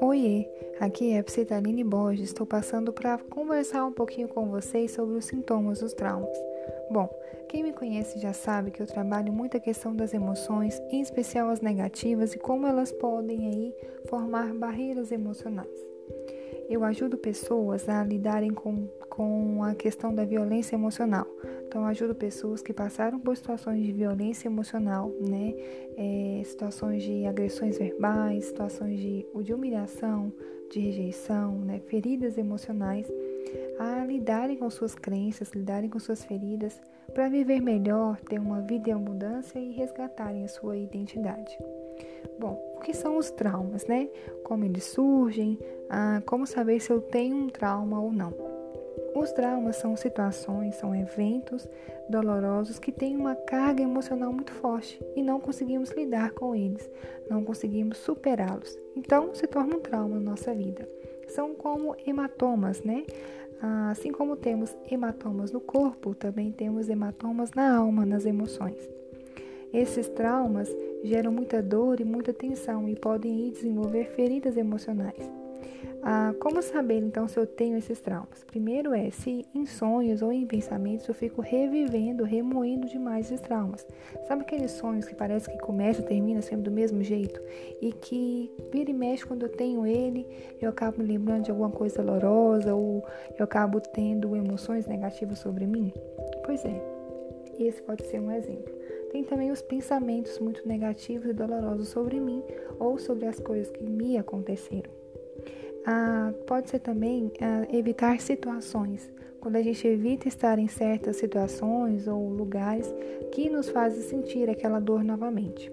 Oiê, aqui é a Psitaline Borges. Estou passando para conversar um pouquinho com vocês sobre os sintomas dos traumas. Bom, quem me conhece já sabe que eu trabalho muito a questão das emoções, em especial as negativas e como elas podem aí formar barreiras emocionais. Eu ajudo pessoas a lidarem com, com a questão da violência emocional. Então, ajudo pessoas que passaram por situações de violência emocional, né? É, situações de agressões verbais, situações de, de humilhação, de rejeição, né? feridas emocionais, a lidarem com suas crenças, lidarem com suas feridas, para viver melhor, ter uma vida em abundância e resgatarem a sua identidade. Bom, o que são os traumas, né? Como eles surgem, ah, como saber se eu tenho um trauma ou não. Os traumas são situações, são eventos dolorosos que têm uma carga emocional muito forte e não conseguimos lidar com eles, não conseguimos superá-los. Então, se torna um trauma na nossa vida. São como hematomas, né? Ah, assim como temos hematomas no corpo, também temos hematomas na alma, nas emoções. Esses traumas geram muita dor e muita tensão e podem desenvolver feridas emocionais. Ah, como saber então se eu tenho esses traumas? Primeiro é se em sonhos ou em pensamentos eu fico revivendo, remoendo demais esses traumas. Sabe aqueles sonhos que parece que começa e termina sempre do mesmo jeito? E que vira e mexe quando eu tenho ele, eu acabo me lembrando de alguma coisa dolorosa ou eu acabo tendo emoções negativas sobre mim? Pois é, esse pode ser um exemplo. Tem também os pensamentos muito negativos e dolorosos sobre mim ou sobre as coisas que me aconteceram. Ah, pode ser também ah, evitar situações, quando a gente evita estar em certas situações ou lugares que nos fazem sentir aquela dor novamente.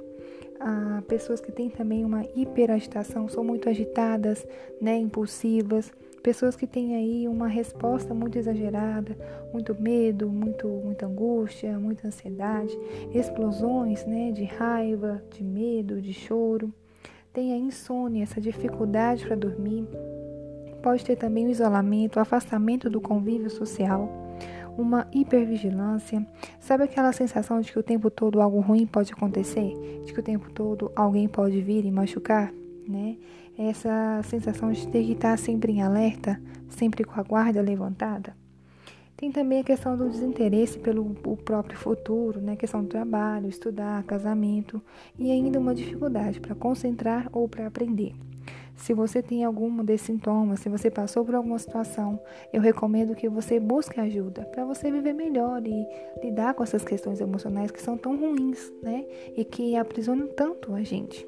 Ah, pessoas que têm também uma hiperagitação são muito agitadas, né, impulsivas, pessoas que têm aí uma resposta muito exagerada, muito medo, muito, muita angústia, muita ansiedade, explosões né, de raiva, de medo, de choro. Tem a insônia, essa dificuldade para dormir. Pode ter também o isolamento, o afastamento do convívio social, uma hipervigilância. Sabe aquela sensação de que o tempo todo algo ruim pode acontecer? De que o tempo todo alguém pode vir e machucar? Né? Essa sensação de ter que estar sempre em alerta, sempre com a guarda levantada. Tem também a questão do desinteresse pelo o próprio futuro, né? A questão do trabalho, estudar, casamento e ainda uma dificuldade para concentrar ou para aprender. Se você tem algum desses sintomas, se você passou por alguma situação, eu recomendo que você busque ajuda para você viver melhor e lidar com essas questões emocionais que são tão ruins, né? E que aprisionam tanto a gente.